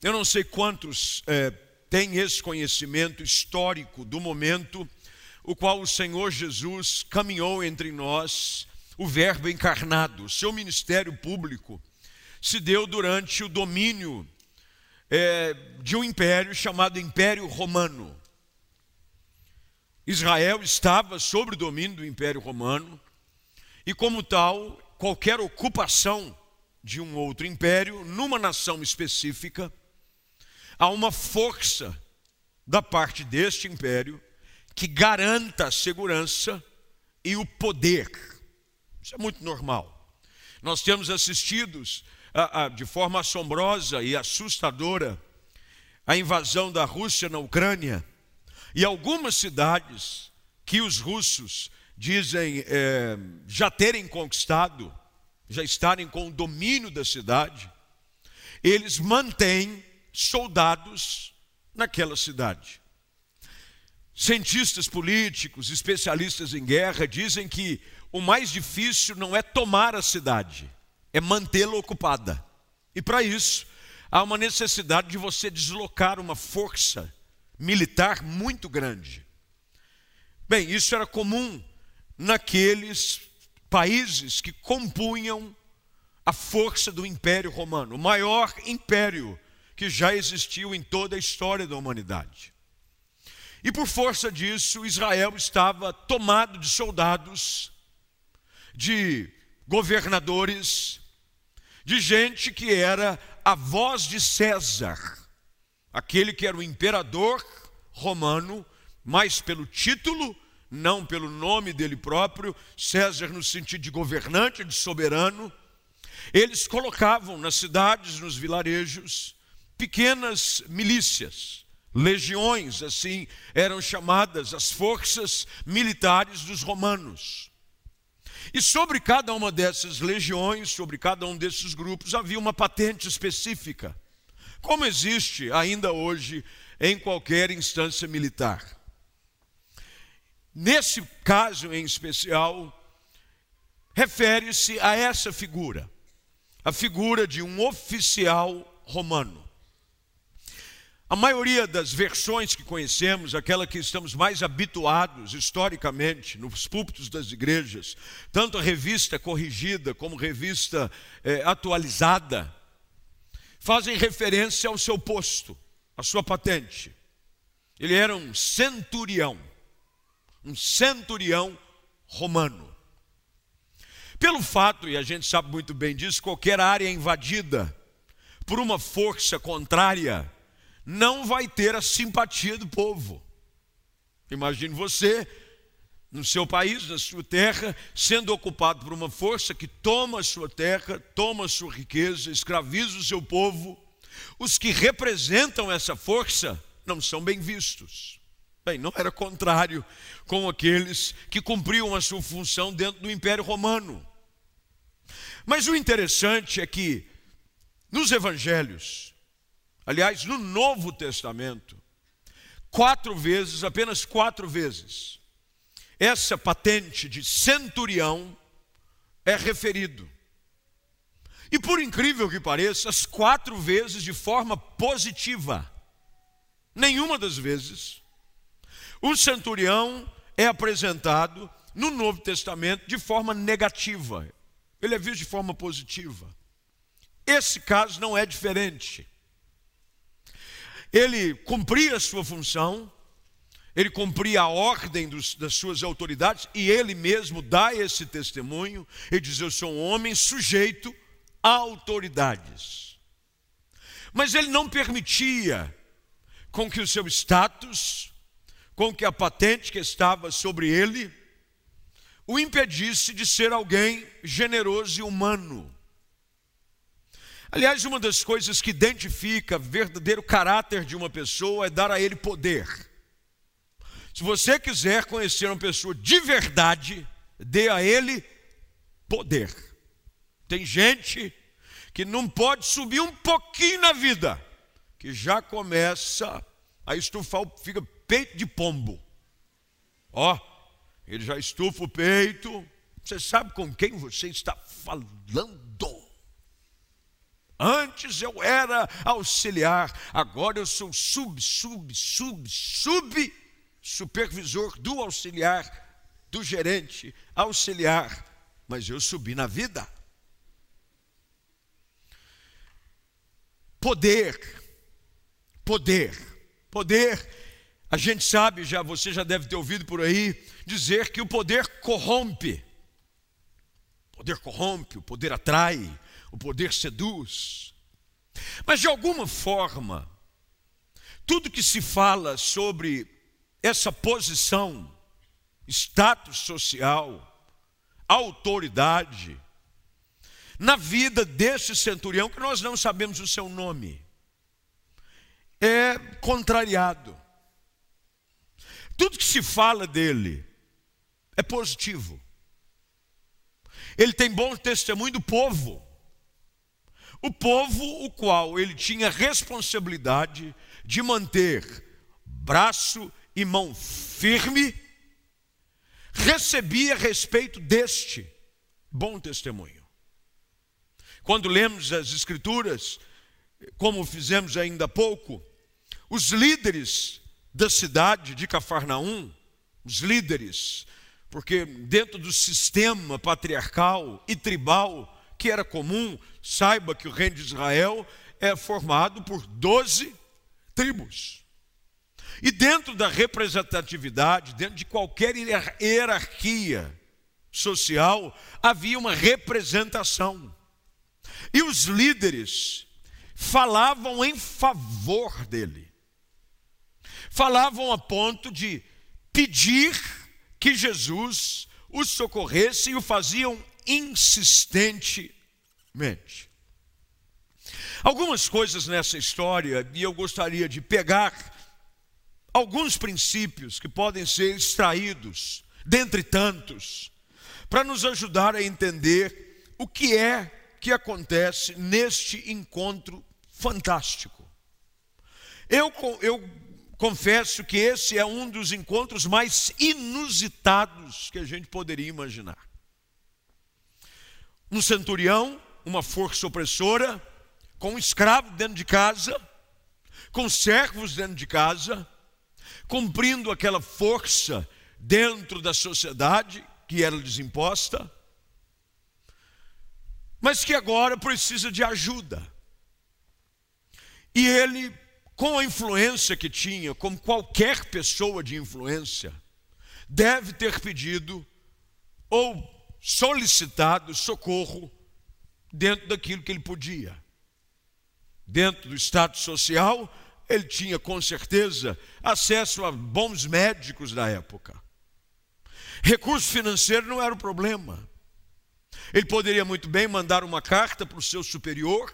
Eu não sei quantos é, têm esse conhecimento histórico do momento o qual o Senhor Jesus caminhou entre nós, o Verbo encarnado. Seu ministério público se deu durante o domínio é, de um império chamado Império Romano. Israel estava sob o domínio do Império Romano e, como tal, qualquer ocupação de um outro império numa nação específica, há uma força da parte deste império que garanta a segurança e o poder. Isso é muito normal. Nós temos assistido a, a, de forma assombrosa e assustadora a invasão da Rússia na Ucrânia e algumas cidades que os russos dizem é, já terem conquistado, já estarem com o domínio da cidade, eles mantêm soldados naquela cidade. Cientistas políticos, especialistas em guerra dizem que o mais difícil não é tomar a cidade, é mantê-la ocupada. E para isso, há uma necessidade de você deslocar uma força militar muito grande. Bem, isso era comum naqueles países que compunham a força do Império Romano, o maior império que já existiu em toda a história da humanidade. E por força disso, Israel estava tomado de soldados, de governadores, de gente que era a voz de César, aquele que era o imperador romano, mas pelo título, não pelo nome dele próprio, César no sentido de governante, de soberano. Eles colocavam nas cidades, nos vilarejos, pequenas milícias, legiões, assim eram chamadas as forças militares dos romanos. E sobre cada uma dessas legiões, sobre cada um desses grupos, havia uma patente específica, como existe ainda hoje em qualquer instância militar. Nesse caso em especial, refere-se a essa figura, a figura de um oficial romano. A maioria das versões que conhecemos, aquela que estamos mais habituados historicamente nos púlpitos das igrejas, tanto a revista corrigida como revista é, atualizada, fazem referência ao seu posto, à sua patente. Ele era um centurião, um centurião romano. Pelo fato, e a gente sabe muito bem disso, qualquer área invadida por uma força contrária, não vai ter a simpatia do povo. Imagine você, no seu país, na sua terra, sendo ocupado por uma força que toma a sua terra, toma a sua riqueza, escraviza o seu povo. Os que representam essa força não são bem vistos. Bem, não era contrário com aqueles que cumpriam a sua função dentro do Império Romano. Mas o interessante é que nos evangelhos, Aliás, no Novo Testamento, quatro vezes, apenas quatro vezes, essa patente de centurião é referido. E por incrível que pareça, as quatro vezes de forma positiva. Nenhuma das vezes o centurião é apresentado no Novo Testamento de forma negativa. Ele é visto de forma positiva. Esse caso não é diferente ele cumpria a sua função, ele cumpria a ordem dos, das suas autoridades e ele mesmo dá esse testemunho e diz: Eu sou um homem sujeito a autoridades. Mas ele não permitia com que o seu status, com que a patente que estava sobre ele, o impedisse de ser alguém generoso e humano. Aliás, uma das coisas que identifica verdadeiro caráter de uma pessoa é dar a ele poder. Se você quiser conhecer uma pessoa de verdade, dê a ele poder. Tem gente que não pode subir um pouquinho na vida, que já começa a estufar, fica peito de pombo. Ó, ele já estufa o peito. Você sabe com quem você está falando? Antes eu era auxiliar, agora eu sou sub, sub, sub, sub supervisor do auxiliar, do gerente, auxiliar, mas eu subi na vida. Poder, poder, poder. A gente sabe, já você já deve ter ouvido por aí dizer que o poder corrompe. O poder corrompe, o poder atrai, o poder seduz. Mas de alguma forma, tudo que se fala sobre essa posição, status social, autoridade, na vida desse centurião, que nós não sabemos o seu nome, é contrariado. Tudo que se fala dele é positivo. Ele tem bom testemunho do povo. O povo, o qual ele tinha responsabilidade de manter braço e mão firme, recebia respeito deste bom testemunho. Quando lemos as Escrituras, como fizemos ainda há pouco, os líderes da cidade de Cafarnaum, os líderes, porque dentro do sistema patriarcal e tribal que era comum, saiba que o reino de Israel é formado por doze tribos. E dentro da representatividade, dentro de qualquer hierarquia social, havia uma representação. E os líderes falavam em favor dele. Falavam a ponto de pedir que Jesus os socorresse e o faziam insistentemente. Algumas coisas nessa história, e eu gostaria de pegar alguns princípios que podem ser extraídos, dentre tantos, para nos ajudar a entender o que é que acontece neste encontro fantástico. Eu, eu confesso que esse é um dos encontros mais inusitados que a gente poderia imaginar. Um centurião, uma força opressora, com um escravo dentro de casa, com servos dentro de casa, cumprindo aquela força dentro da sociedade que era lhes imposta, mas que agora precisa de ajuda. E ele, com a influência que tinha, como qualquer pessoa de influência, deve ter pedido ou solicitado socorro dentro daquilo que ele podia. Dentro do status social, ele tinha com certeza acesso a bons médicos da época. Recurso financeiro não era o problema. Ele poderia muito bem mandar uma carta para o seu superior,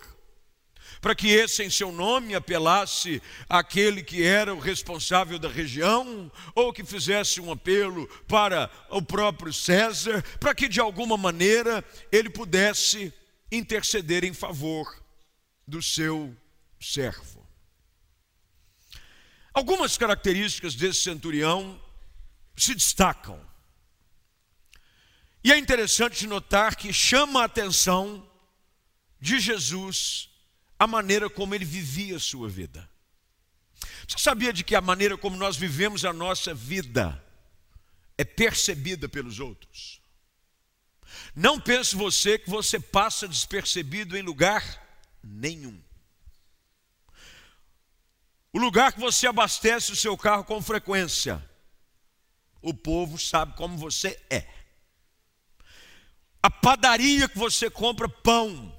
para que esse, em seu nome, apelasse àquele que era o responsável da região, ou que fizesse um apelo para o próprio César, para que de alguma maneira ele pudesse interceder em favor do seu servo. Algumas características desse centurião se destacam. E é interessante notar que chama a atenção de Jesus a maneira como ele vivia a sua vida. Você sabia de que a maneira como nós vivemos a nossa vida é percebida pelos outros? Não pense você que você passa despercebido em lugar nenhum. O lugar que você abastece o seu carro com frequência, o povo sabe como você é. A padaria que você compra pão,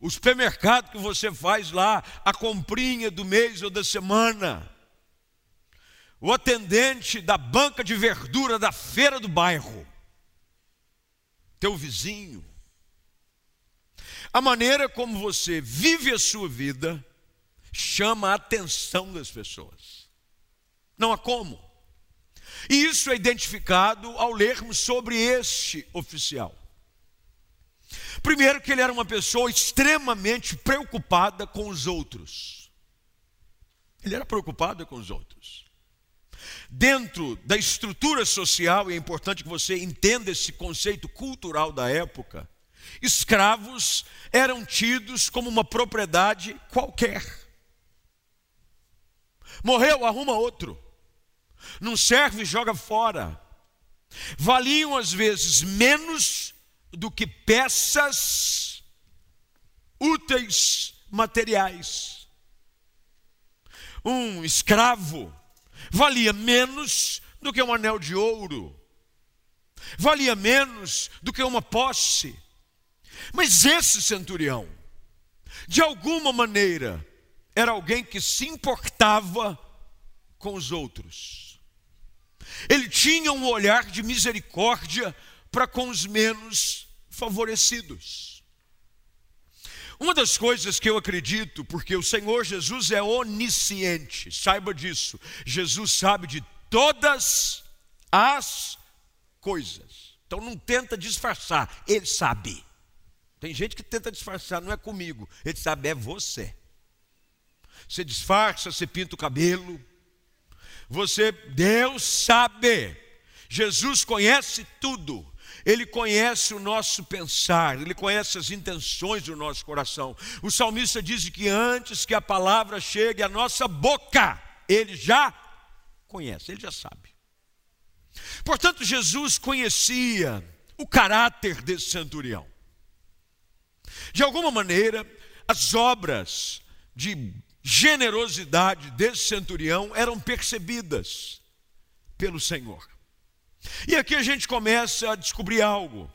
o supermercado que você faz lá, a comprinha do mês ou da semana, o atendente da banca de verdura da feira do bairro, teu vizinho, a maneira como você vive a sua vida, chama a atenção das pessoas. Não há como. E isso é identificado ao lermos sobre este oficial. Primeiro, que ele era uma pessoa extremamente preocupada com os outros. Ele era preocupado com os outros. Dentro da estrutura social, e é importante que você entenda esse conceito cultural da época, escravos eram tidos como uma propriedade qualquer. Morreu, arruma outro. Não serve, joga fora. Valiam às vezes menos do que peças úteis materiais. Um escravo valia menos do que um anel de ouro, valia menos do que uma posse. Mas esse centurião, de alguma maneira, era alguém que se importava com os outros. Ele tinha um olhar de misericórdia para com os menos favorecidos. Uma das coisas que eu acredito, porque o Senhor Jesus é onisciente, saiba disso, Jesus sabe de todas as coisas. Então não tenta disfarçar, ele sabe. Tem gente que tenta disfarçar, não é comigo, ele sabe, é você. Você disfarça, você pinta o cabelo. Você, Deus sabe. Jesus conhece tudo. Ele conhece o nosso pensar, ele conhece as intenções do nosso coração. O salmista diz que antes que a palavra chegue à nossa boca, ele já conhece, ele já sabe. Portanto, Jesus conhecia o caráter desse centurião. De alguma maneira, as obras de generosidade desse centurião eram percebidas pelo Senhor. E aqui a gente começa a descobrir algo.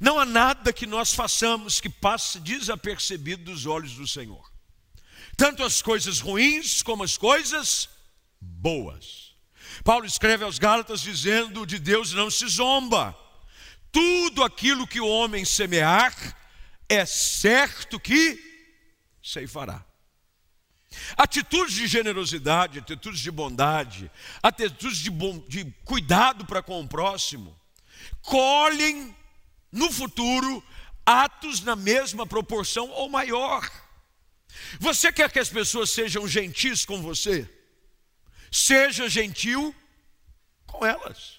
Não há nada que nós façamos que passe desapercebido dos olhos do Senhor. Tanto as coisas ruins como as coisas boas. Paulo escreve aos Gálatas dizendo: de Deus não se zomba. Tudo aquilo que o homem semear, é certo que ceifará. Atitudes de generosidade, atitudes de bondade, atitudes de, bom, de cuidado para com o próximo, colhem no futuro atos na mesma proporção ou maior. Você quer que as pessoas sejam gentis com você? Seja gentil com elas.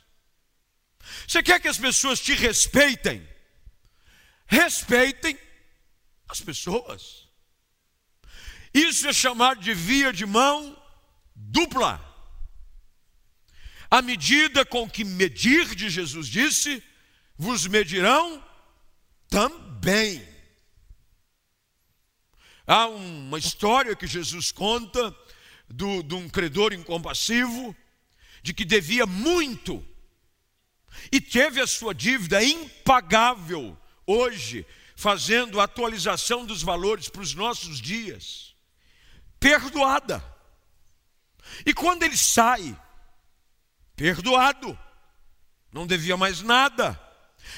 Você quer que as pessoas te respeitem? Respeitem as pessoas. Isso é chamado de via de mão dupla. A medida com que medir, de Jesus disse, vos medirão também. Há uma história que Jesus conta do, de um credor incompassivo, de que devia muito e teve a sua dívida impagável hoje, fazendo atualização dos valores para os nossos dias perdoada. E quando ele sai, perdoado, não devia mais nada,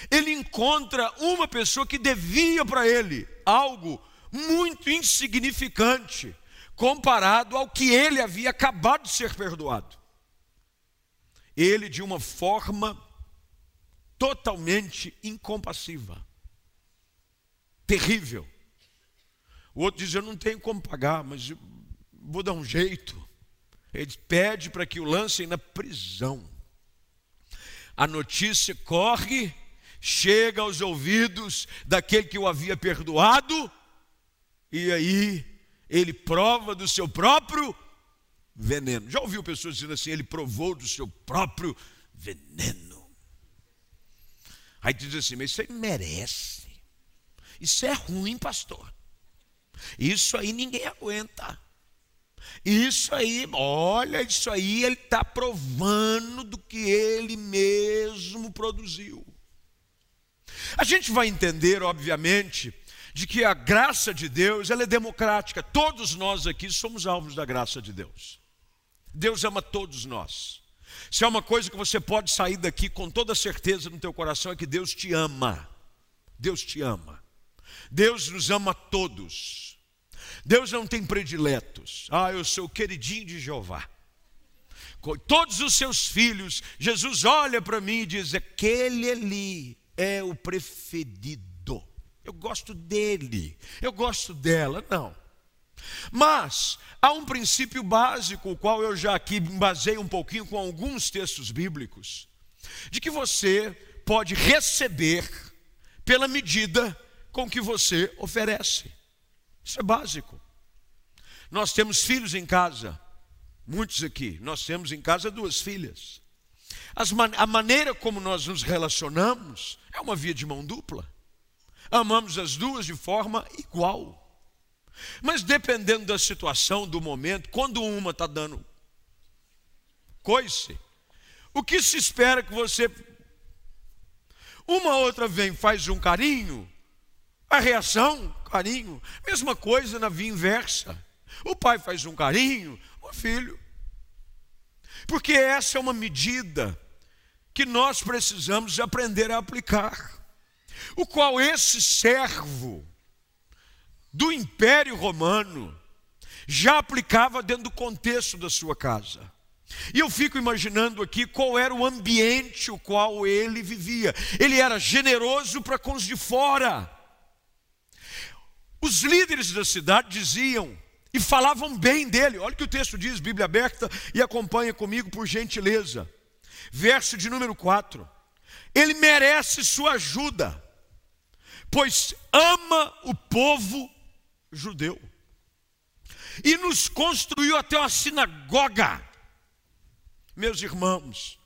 ele encontra uma pessoa que devia para ele algo muito insignificante comparado ao que ele havia acabado de ser perdoado. Ele, de uma forma totalmente incompassiva, terrível. O outro diz: Eu não tenho como pagar, mas vou dar um jeito. Ele pede para que o lancem na prisão. A notícia corre, chega aos ouvidos daquele que o havia perdoado, e aí ele prova do seu próprio veneno. Já ouviu pessoas dizendo assim: ele provou do seu próprio veneno. Aí diz assim: mas isso aí merece. Isso é ruim, pastor. Isso aí ninguém aguenta. Isso aí, olha, isso aí ele está provando do que ele mesmo produziu. A gente vai entender, obviamente, de que a graça de Deus ela é democrática. Todos nós aqui somos alvos da graça de Deus. Deus ama todos nós. Se há uma coisa que você pode sair daqui com toda certeza no teu coração é que Deus te ama. Deus te ama. Deus nos ama todos. Deus não tem prediletos. Ah, eu sou o queridinho de Jeová. Com todos os seus filhos, Jesus olha para mim e diz: aquele ali é o preferido. Eu gosto dele, eu gosto dela. Não. Mas há um princípio básico, o qual eu já aqui basei um pouquinho com alguns textos bíblicos, de que você pode receber pela medida com que você oferece. Isso é básico. Nós temos filhos em casa, muitos aqui. Nós temos em casa duas filhas. Man a maneira como nós nos relacionamos é uma via de mão dupla. Amamos as duas de forma igual. Mas dependendo da situação, do momento, quando uma está dando coice, o que se espera que você. Uma outra vem, faz um carinho, a reação, carinho. Mesma coisa na via inversa. O pai faz um carinho, o filho. Porque essa é uma medida que nós precisamos aprender a aplicar. O qual esse servo do Império Romano já aplicava dentro do contexto da sua casa. E eu fico imaginando aqui qual era o ambiente o qual ele vivia. Ele era generoso para com os de fora. Os líderes da cidade diziam e falavam bem dele. Olha o que o texto diz, Bíblia aberta, e acompanha comigo por gentileza. Verso de número 4. Ele merece sua ajuda, pois ama o povo judeu. E nos construiu até uma sinagoga. Meus irmãos,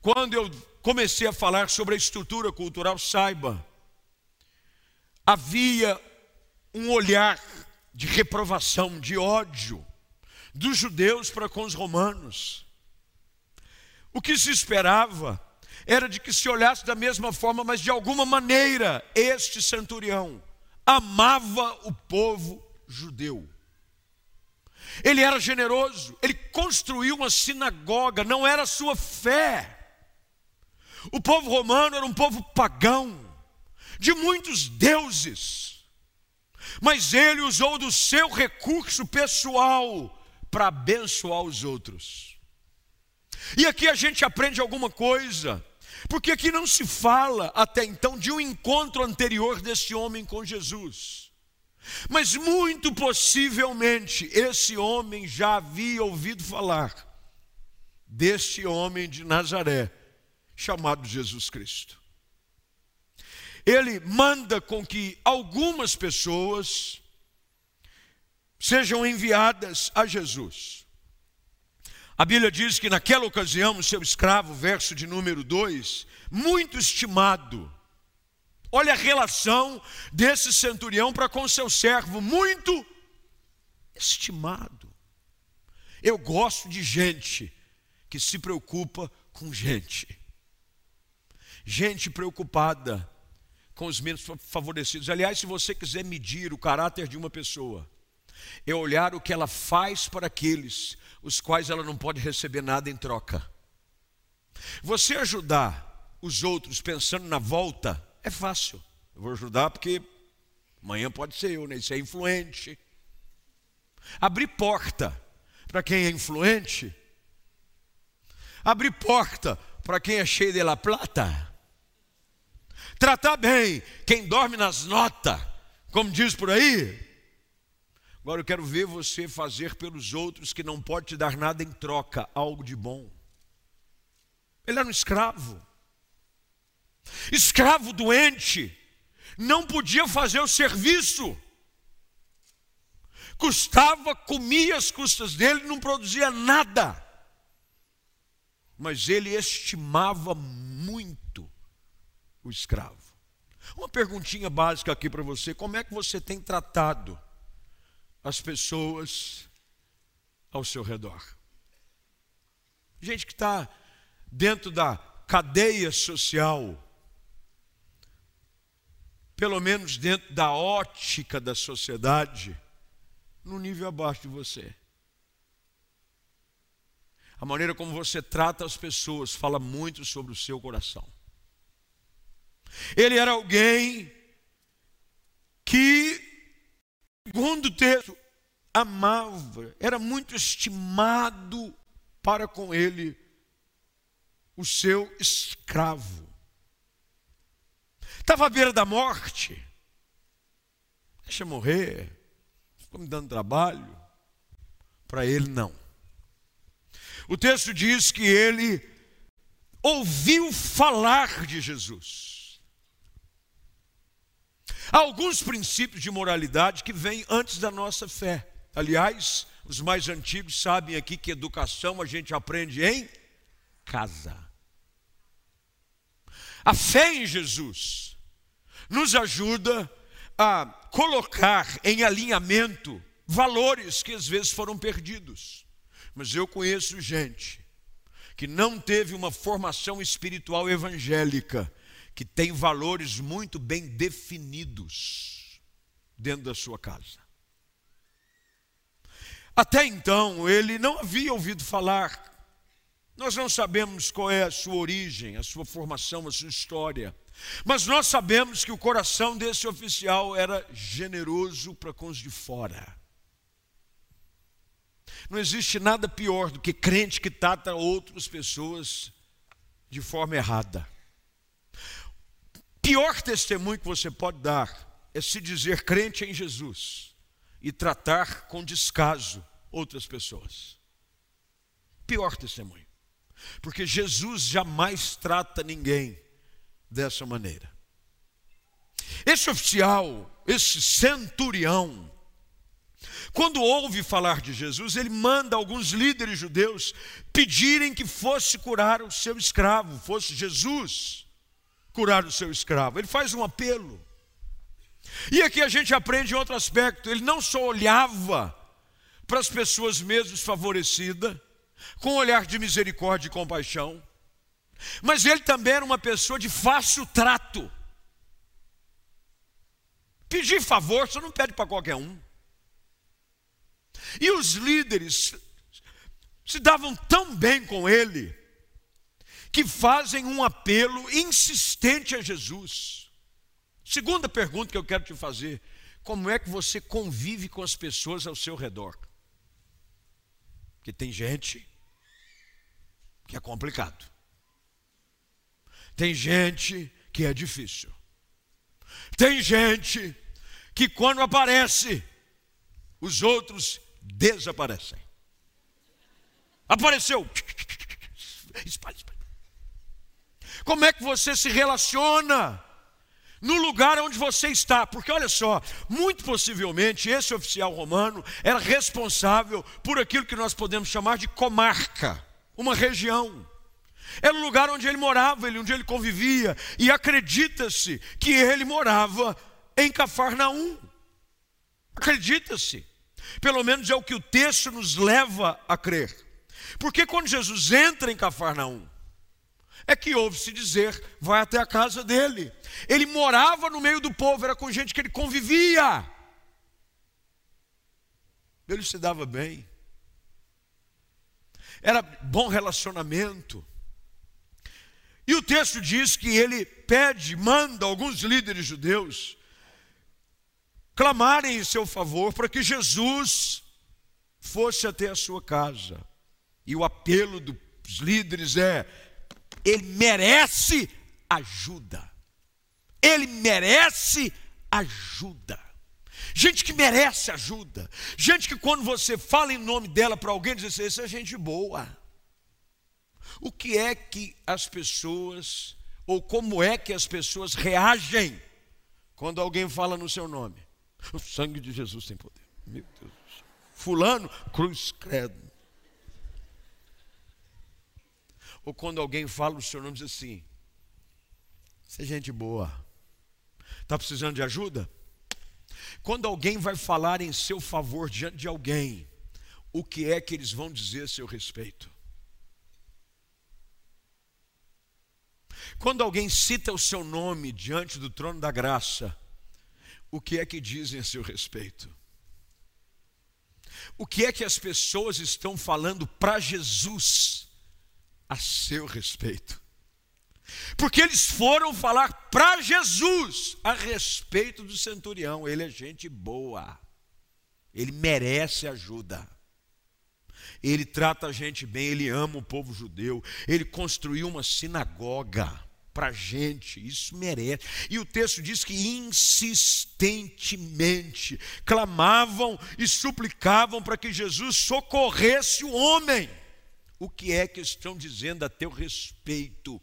quando eu comecei a falar sobre a estrutura cultural, saiba, havia um olhar de reprovação, de ódio dos judeus para com os romanos. O que se esperava era de que se olhasse da mesma forma, mas de alguma maneira este centurião amava o povo judeu. Ele era generoso, ele construiu uma sinagoga, não era sua fé. O povo romano era um povo pagão, de muitos deuses, mas ele usou do seu recurso pessoal para abençoar os outros. E aqui a gente aprende alguma coisa, porque aqui não se fala até então de um encontro anterior desse homem com Jesus. Mas muito possivelmente esse homem já havia ouvido falar deste homem de Nazaré, chamado Jesus Cristo. Ele manda com que algumas pessoas sejam enviadas a Jesus. A Bíblia diz que naquela ocasião, o seu escravo, verso de número 2, muito estimado. Olha a relação desse centurião para com seu servo, muito estimado. Eu gosto de gente que se preocupa com gente. Gente preocupada com os menos favorecidos. Aliás, se você quiser medir o caráter de uma pessoa, é olhar o que ela faz para aqueles os quais ela não pode receber nada em troca. Você ajudar os outros pensando na volta é fácil. Eu vou ajudar porque amanhã pode ser eu, né? Isso é influente. Abrir porta para quem é influente. Abrir porta para quem é cheio de la plata. Tratar bem quem dorme nas notas, como diz por aí. Agora eu quero ver você fazer pelos outros que não pode te dar nada em troca, algo de bom. Ele era um escravo. Escravo doente, não podia fazer o serviço. Custava, comia as custas dele, não produzia nada. Mas ele estimava muito o escravo. Uma perguntinha básica aqui para você: como é que você tem tratado as pessoas ao seu redor. Gente que está dentro da cadeia social, pelo menos dentro da ótica da sociedade, no nível abaixo de você. A maneira como você trata as pessoas fala muito sobre o seu coração. Ele era alguém que Segundo o texto, amava, era muito estimado para com ele o seu escravo. Estava à beira da morte. Deixa eu morrer. Ficou me dando trabalho. Para ele, não. O texto diz que ele ouviu falar de Jesus. Alguns princípios de moralidade que vêm antes da nossa fé. Aliás, os mais antigos sabem aqui que educação a gente aprende em casa. A fé em Jesus nos ajuda a colocar em alinhamento valores que às vezes foram perdidos. Mas eu conheço gente que não teve uma formação espiritual evangélica, que tem valores muito bem definidos dentro da sua casa. Até então, ele não havia ouvido falar. Nós não sabemos qual é a sua origem, a sua formação, a sua história. Mas nós sabemos que o coração desse oficial era generoso para com os de fora. Não existe nada pior do que crente que trata outras pessoas de forma errada. Pior testemunho que você pode dar é se dizer crente em Jesus e tratar com descaso outras pessoas. Pior testemunho. Porque Jesus jamais trata ninguém dessa maneira. Esse oficial, esse centurião, quando ouve falar de Jesus, ele manda alguns líderes judeus pedirem que fosse curar o seu escravo, fosse Jesus curar o seu escravo. Ele faz um apelo. E aqui a gente aprende outro aspecto: ele não só olhava para as pessoas mesmo desfavorecidas, com um olhar de misericórdia e compaixão, mas ele também era uma pessoa de fácil trato. Pedir favor, você não pede para qualquer um. E os líderes se davam tão bem com ele, que fazem um apelo insistente a Jesus. Segunda pergunta que eu quero te fazer: como é que você convive com as pessoas ao seu redor? Porque tem gente que é complicado. Tem gente que é difícil. Tem gente que quando aparece, os outros desaparecem. Apareceu. Espalha, espalha. Como é que você se relaciona no lugar onde você está? Porque olha só, muito possivelmente esse oficial romano era responsável por aquilo que nós podemos chamar de comarca, uma região. Era o lugar onde ele morava, onde ele convivia, e acredita-se que ele morava em Cafarnaum. Acredita-se. Pelo menos é o que o texto nos leva a crer. Porque quando Jesus entra em Cafarnaum, é que ouve-se dizer, vai até a casa dele. Ele morava no meio do povo, era com gente que ele convivia. Ele se dava bem. Era bom relacionamento. E o texto diz que ele pede, manda alguns líderes judeus clamarem em seu favor para que Jesus fosse até a sua casa. E o apelo dos líderes é: ele merece ajuda. Ele merece ajuda. Gente que merece ajuda. Gente que quando você fala em nome dela para alguém, diz assim: essa é gente boa. O que é que as pessoas, ou como é que as pessoas reagem quando alguém fala no seu nome? O sangue de Jesus tem poder. Meu Deus. Fulano, cruz credo. Ou quando alguém fala o seu nome, diz assim: Você é gente boa. Está precisando de ajuda? Quando alguém vai falar em seu favor diante de alguém, o que é que eles vão dizer a seu respeito? Quando alguém cita o seu nome diante do trono da graça, o que é que dizem a seu respeito? O que é que as pessoas estão falando para Jesus a seu respeito? Porque eles foram falar para Jesus a respeito do centurião. Ele é gente boa, ele merece ajuda. Ele trata a gente bem, ele ama o povo judeu, ele construiu uma sinagoga para gente, isso merece. E o texto diz que insistentemente clamavam e suplicavam para que Jesus socorresse o homem. O que é que estão dizendo a teu respeito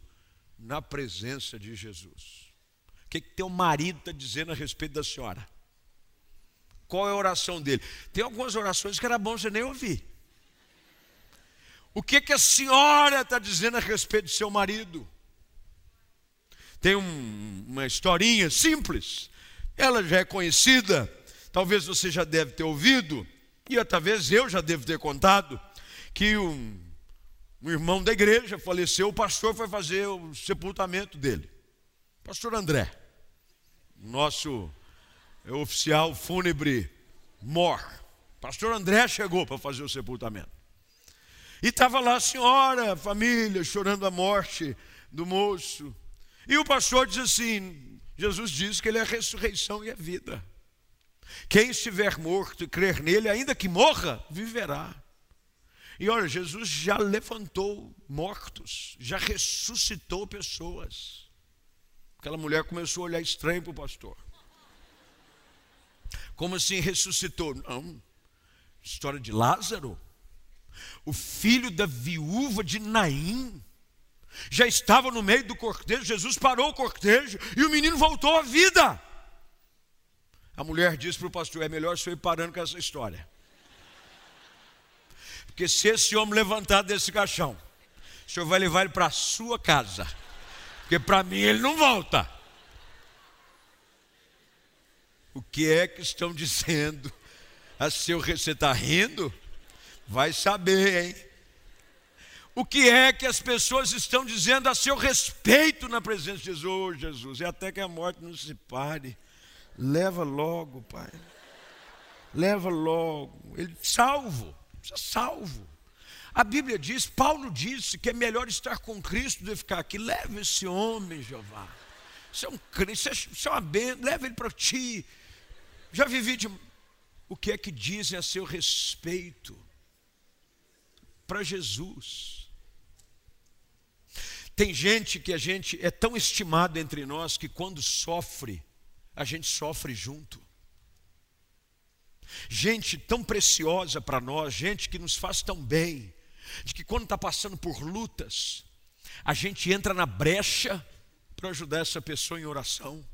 na presença de Jesus? O que, que teu marido está dizendo a respeito da senhora? Qual é a oração dele? Tem algumas orações que era bom você nem ouvir. O que, que a senhora está dizendo a respeito do seu marido? Tem um, uma historinha simples, ela já é conhecida, talvez você já deve ter ouvido, e talvez eu já devo ter contado, que um, um irmão da igreja faleceu, o pastor foi fazer o sepultamento dele. Pastor André, nosso oficial fúnebre mor. Pastor André chegou para fazer o sepultamento. E estava lá a senhora, a família, chorando a morte do moço. E o pastor diz assim: Jesus diz que ele é a ressurreição e a vida. Quem estiver morto e crer nele, ainda que morra, viverá. E olha, Jesus já levantou mortos, já ressuscitou pessoas. Aquela mulher começou a olhar estranho para o pastor. Como assim ressuscitou? Não. História de Lázaro. O filho da viúva de Naim. Já estava no meio do cortejo. Jesus parou o cortejo e o menino voltou à vida. A mulher disse para o pastor: é melhor senhor ir parando com essa história. Porque se esse homem levantar desse caixão, o senhor vai levar ele para a sua casa. Porque para mim ele não volta. O que é que estão dizendo? A seu você está rindo? Vai saber, hein? O que é que as pessoas estão dizendo a seu respeito na presença de Jesus? Oh, Jesus, e até que a morte não se pare. Leva logo, Pai. Leva logo. Ele salvo, precisa salvo. A Bíblia diz, Paulo disse que é melhor estar com Cristo do que ficar aqui. Leva esse homem, Jeová. Você é um crente, você é uma bênção, leva ele para ti. Já vivi de. O que é que dizem a seu respeito? Para Jesus. Tem gente que a gente é tão estimado entre nós que quando sofre, a gente sofre junto. Gente tão preciosa para nós, gente que nos faz tão bem, de que quando está passando por lutas, a gente entra na brecha para ajudar essa pessoa em oração.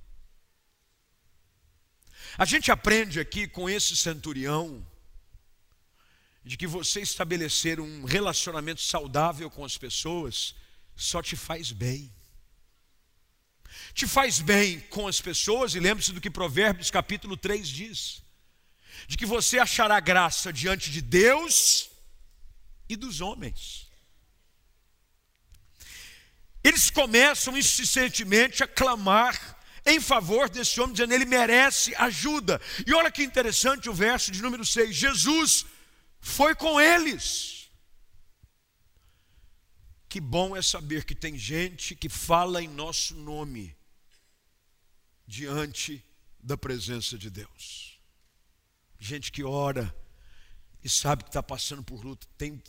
A gente aprende aqui com esse centurião de que você estabelecer um relacionamento saudável com as pessoas só te faz bem. Te faz bem com as pessoas, e lembre-se do que Provérbios capítulo 3 diz: de que você achará graça diante de Deus e dos homens. Eles começam insistentemente a clamar em favor desse homem, dizendo ele merece ajuda. E olha que interessante o verso de número 6: Jesus foi com eles. Que bom é saber que tem gente que fala em nosso nome diante da presença de Deus. Gente que ora e sabe que está passando por luta. Tem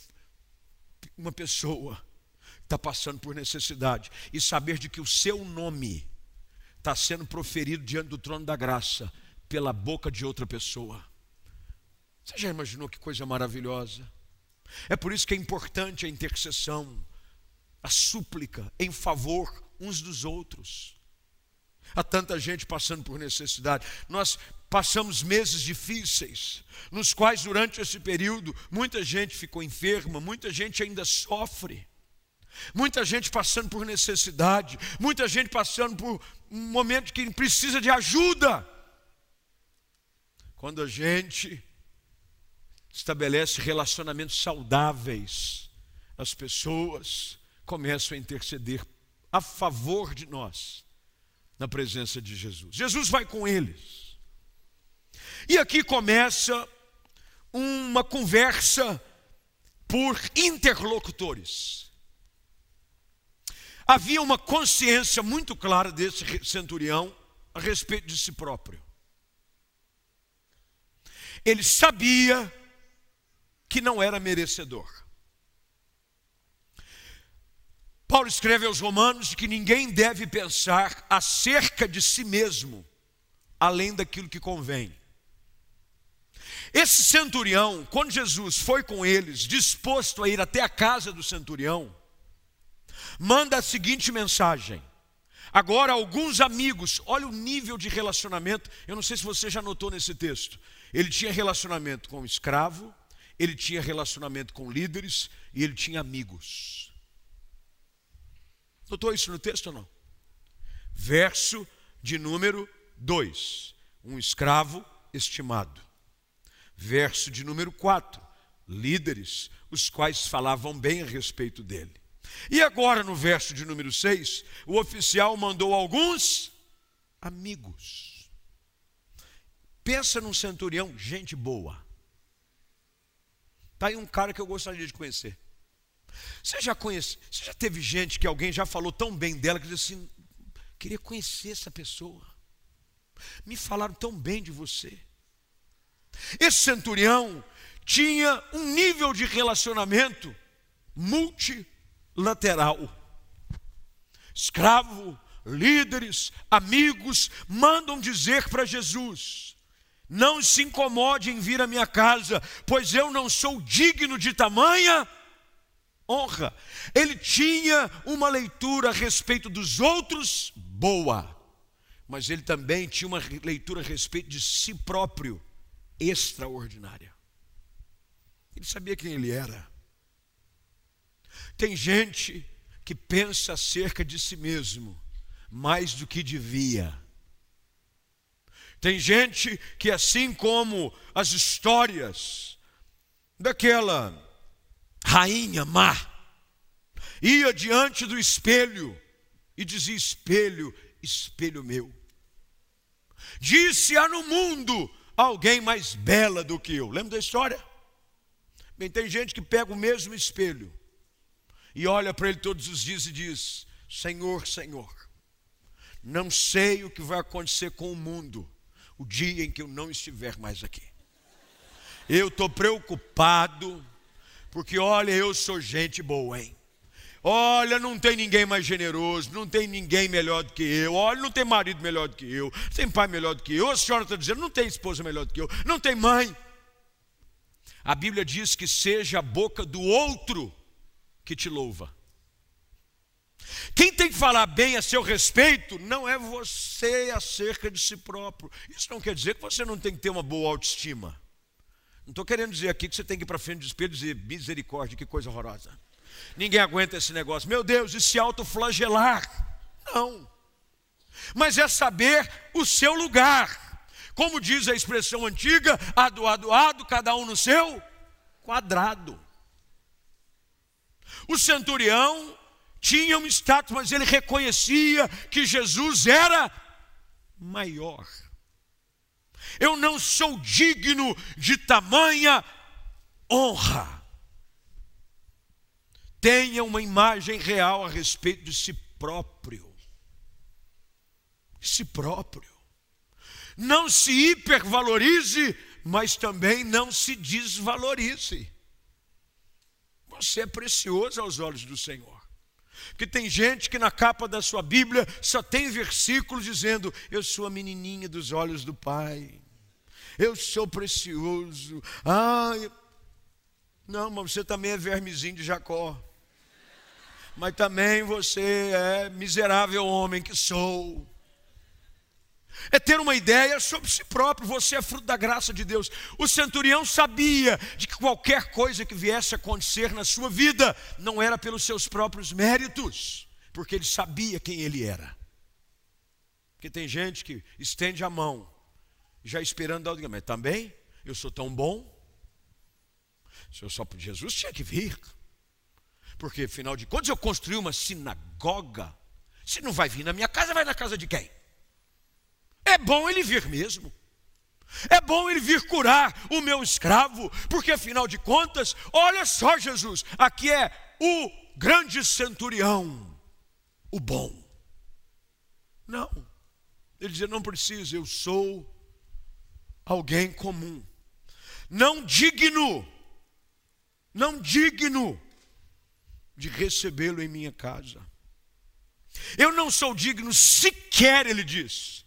uma pessoa que está passando por necessidade e saber de que o seu nome está sendo proferido diante do trono da graça pela boca de outra pessoa. Você já imaginou que coisa maravilhosa? É por isso que é importante a intercessão, a súplica em favor uns dos outros. Há tanta gente passando por necessidade. Nós passamos meses difíceis, nos quais durante esse período muita gente ficou enferma, muita gente ainda sofre. Muita gente passando por necessidade, muita gente passando por um momento que precisa de ajuda. Quando a gente estabelece relacionamentos saudáveis, as pessoas começam a interceder a favor de nós na presença de Jesus. Jesus vai com eles. E aqui começa uma conversa por interlocutores. Havia uma consciência muito clara desse centurião a respeito de si próprio. Ele sabia que não era merecedor. Paulo escreve aos Romanos que ninguém deve pensar acerca de si mesmo além daquilo que convém. Esse centurião, quando Jesus foi com eles, disposto a ir até a casa do centurião, manda a seguinte mensagem: Agora, alguns amigos, olha o nível de relacionamento. Eu não sei se você já notou nesse texto. Ele tinha relacionamento com o escravo, ele tinha relacionamento com líderes e ele tinha amigos. Notou isso no texto ou não? Verso de número 2: um escravo estimado. Verso de número 4: líderes, os quais falavam bem a respeito dele. E agora, no verso de número 6, o oficial mandou alguns amigos. Pensa num centurião, gente boa. Está aí um cara que eu gostaria de conhecer. Você já conhece, você já teve gente que alguém já falou tão bem dela que diz assim: queria conhecer essa pessoa. Me falaram tão bem de você. Esse centurião tinha um nível de relacionamento multi lateral. Escravo, líderes, amigos mandam dizer para Jesus: Não se incomode em vir à minha casa, pois eu não sou digno de tamanha honra. Ele tinha uma leitura a respeito dos outros boa, mas ele também tinha uma leitura a respeito de si próprio extraordinária. Ele sabia quem ele era. Tem gente que pensa acerca de si mesmo mais do que devia. Tem gente que, assim como as histórias daquela rainha má, ia diante do espelho e dizia: Espelho, espelho meu. Disse: há no mundo alguém mais bela do que eu. Lembra da história? Bem, tem gente que pega o mesmo espelho e olha para ele todos os dias e diz: Senhor, Senhor, não sei o que vai acontecer com o mundo o dia em que eu não estiver mais aqui. Eu estou preocupado, porque olha, eu sou gente boa, hein? Olha, não tem ninguém mais generoso, não tem ninguém melhor do que eu. Olha, não tem marido melhor do que eu, não tem pai melhor do que eu. A senhora está dizendo, não tem esposa melhor do que eu, não tem mãe. A Bíblia diz que seja a boca do outro que te louva. Quem tem que falar bem a seu respeito não é você acerca de si próprio. Isso não quer dizer que você não tem que ter uma boa autoestima. Não estou querendo dizer aqui que você tem que ir para frente do espelho e dizer misericórdia, que coisa horrorosa. Ninguém aguenta esse negócio. Meu Deus, e se autoflagelar? Não. Mas é saber o seu lugar. Como diz a expressão antiga, ado, ado, ado, cada um no seu quadrado. O centurião tinha um status, mas ele reconhecia que Jesus era maior. Eu não sou digno de tamanha honra. Tenha uma imagem real a respeito de si próprio. Si próprio. Não se hipervalorize, mas também não se desvalorize. Você é precioso aos olhos do Senhor. Porque tem gente que na capa da sua Bíblia só tem versículos dizendo: Eu sou a menininha dos olhos do Pai. Eu sou precioso. Ah, não, mas você também é vermezinho de Jacó. Mas também você é miserável homem que sou é ter uma ideia sobre si próprio, você é fruto da graça de Deus. O centurião sabia de que qualquer coisa que viesse a acontecer na sua vida não era pelos seus próprios méritos, porque ele sabia quem ele era. Porque tem gente que estende a mão, já esperando alguém, mas também eu sou tão bom. Se eu só Jesus tinha que vir. Porque afinal de contas eu construí uma sinagoga. Se não vai vir na minha casa, vai na casa de quem? É bom ele vir mesmo. É bom ele vir curar o meu escravo, porque afinal de contas, olha só, Jesus, aqui é o grande centurião, o bom. Não, ele dizia: não precisa, eu sou alguém comum, não digno, não digno de recebê-lo em minha casa. Eu não sou digno sequer, ele diz,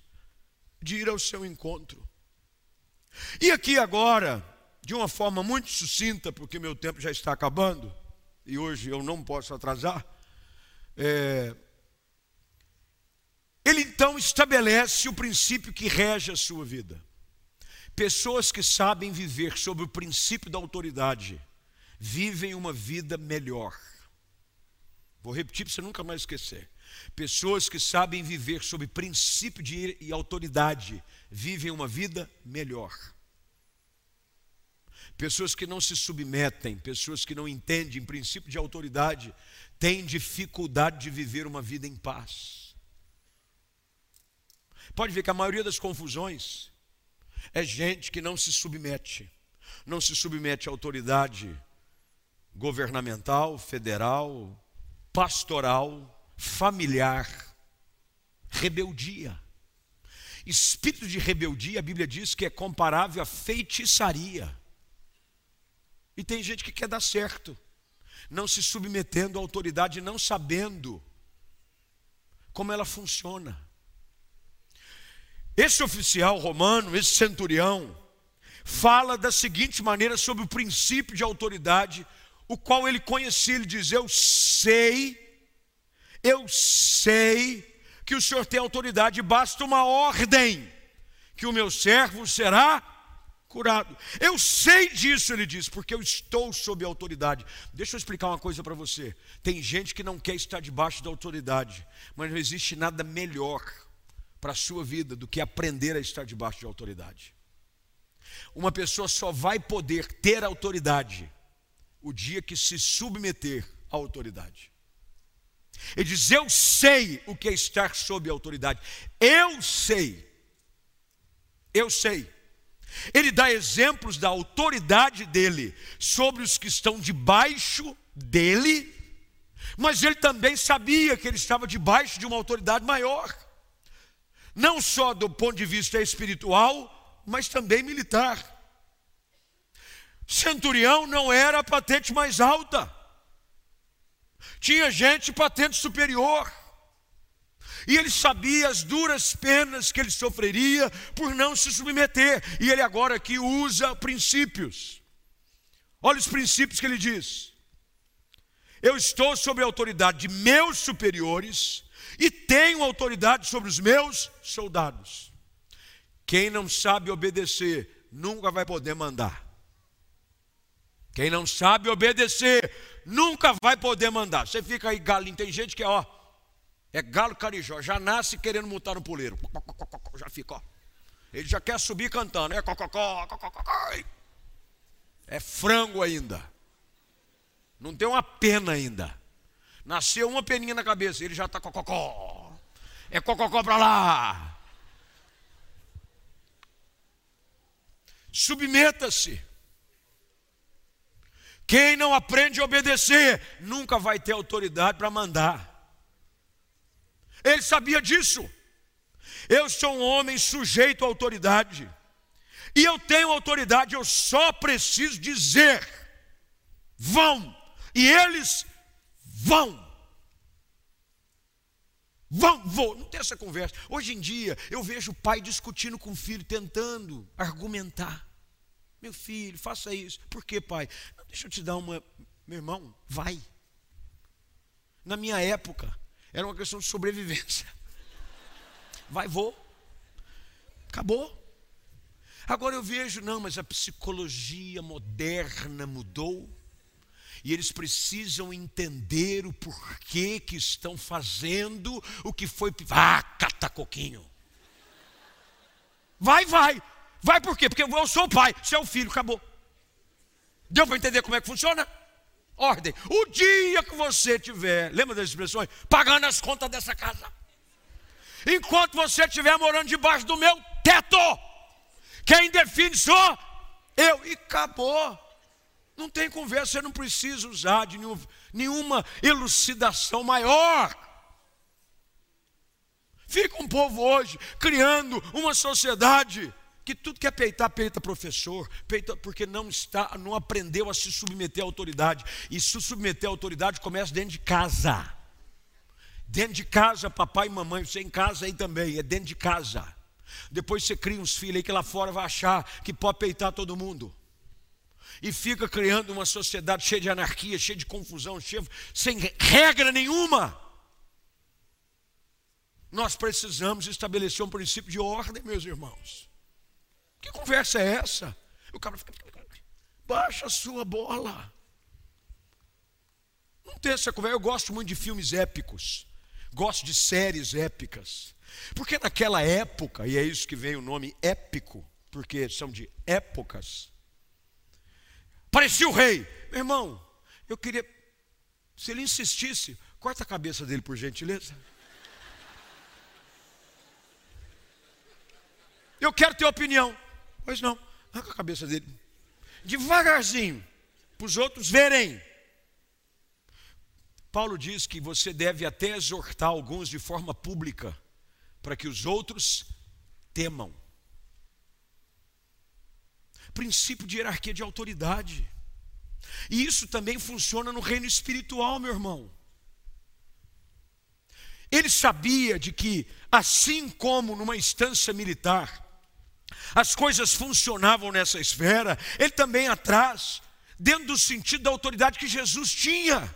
de ir ao seu encontro. E aqui agora, de uma forma muito sucinta, porque meu tempo já está acabando, e hoje eu não posso atrasar, é, Ele então estabelece o princípio que rege a sua vida. Pessoas que sabem viver sob o princípio da autoridade vivem uma vida melhor. Vou repetir para você nunca mais esquecer. Pessoas que sabem viver sob princípio de e autoridade vivem uma vida melhor. Pessoas que não se submetem, pessoas que não entendem princípio de autoridade, têm dificuldade de viver uma vida em paz. Pode ver que a maioria das confusões é gente que não se submete, não se submete à autoridade governamental, federal, pastoral, familiar, rebeldia. Espírito de rebeldia, a Bíblia diz que é comparável à feitiçaria. E tem gente que quer dar certo, não se submetendo à autoridade, não sabendo como ela funciona. Esse oficial romano, esse centurião, fala da seguinte maneira sobre o princípio de autoridade, o qual ele conhecia. Ele diz: Eu sei, eu sei que o Senhor tem autoridade, basta uma ordem, que o meu servo será curado. Eu sei disso, ele diz, porque eu estou sob autoridade. Deixa eu explicar uma coisa para você. Tem gente que não quer estar debaixo da autoridade, mas não existe nada melhor para a sua vida do que aprender a estar debaixo de autoridade. Uma pessoa só vai poder ter autoridade o dia que se submeter à autoridade. Ele diz: Eu sei o que é estar sob autoridade. Eu sei. Eu sei. Ele dá exemplos da autoridade dele sobre os que estão debaixo dele, mas ele também sabia que ele estava debaixo de uma autoridade maior, não só do ponto de vista espiritual, mas também militar. Centurião não era a patente mais alta, tinha gente patente superior. E ele sabia as duras penas que ele sofreria por não se submeter. E ele agora aqui usa princípios. Olha os princípios que ele diz. Eu estou sob a autoridade de meus superiores e tenho autoridade sobre os meus soldados. Quem não sabe obedecer nunca vai poder mandar. Quem não sabe obedecer nunca vai poder mandar. Você fica aí galinho, tem gente que é, ó, é galo carijó, já nasce querendo montar no puleiro. Já fica, ó. Ele já quer subir cantando. É É frango ainda. Não tem uma pena ainda. Nasceu uma peninha na cabeça, ele já está cococó. É cococó para lá. Submeta-se. Quem não aprende a obedecer nunca vai ter autoridade para mandar. Ele sabia disso. Eu sou um homem sujeito à autoridade. E eu tenho autoridade, eu só preciso dizer: vão. E eles vão. Vão, vou. Não tem essa conversa. Hoje em dia, eu vejo o pai discutindo com o filho, tentando argumentar. Meu filho, faça isso. Por quê, pai? Deixa eu te dar uma. Meu irmão, vai. Na minha época, era uma questão de sobrevivência. Vai, vou. Acabou. Agora eu vejo, não, mas a psicologia moderna mudou. E eles precisam entender o porquê que estão fazendo o que foi. Ah, catacoquinho. Vai, vai. Vai por quê? Porque eu sou o pai, você é o filho, acabou. Deu para entender como é que funciona? ordem. O dia que você tiver, lembra das expressões? Pagando as contas dessa casa. Enquanto você estiver morando debaixo do meu teto, quem define só eu. E acabou. Não tem conversa, você não precisa usar de nenhum, nenhuma elucidação maior. Fica um povo hoje criando uma sociedade que tudo que é peitar, peita professor, peita porque não está, não aprendeu a se submeter à autoridade. E se submeter à autoridade começa dentro de casa. Dentro de casa, papai e mamãe, você em casa aí também, é dentro de casa. Depois você cria uns filhos aí que lá fora vai achar que pode peitar todo mundo. E fica criando uma sociedade cheia de anarquia, cheia de confusão, cheia, sem regra nenhuma. Nós precisamos estabelecer um princípio de ordem, meus irmãos. Que conversa é essa? O cara fica, baixa a sua bola. Não tem essa conversa. Eu gosto muito de filmes épicos. Gosto de séries épicas. Porque naquela época, e é isso que vem o nome épico, porque são de épocas, parecia o rei. Meu irmão, eu queria, se ele insistisse, corta a cabeça dele por gentileza. Eu quero ter opinião. Pois não, arranca a cabeça dele. Devagarzinho, para os outros verem. Paulo diz que você deve até exortar alguns de forma pública, para que os outros temam. Princípio de hierarquia de autoridade. E isso também funciona no reino espiritual, meu irmão. Ele sabia de que, assim como numa instância militar, as coisas funcionavam nessa esfera, ele também atrás, dentro do sentido da autoridade que Jesus tinha.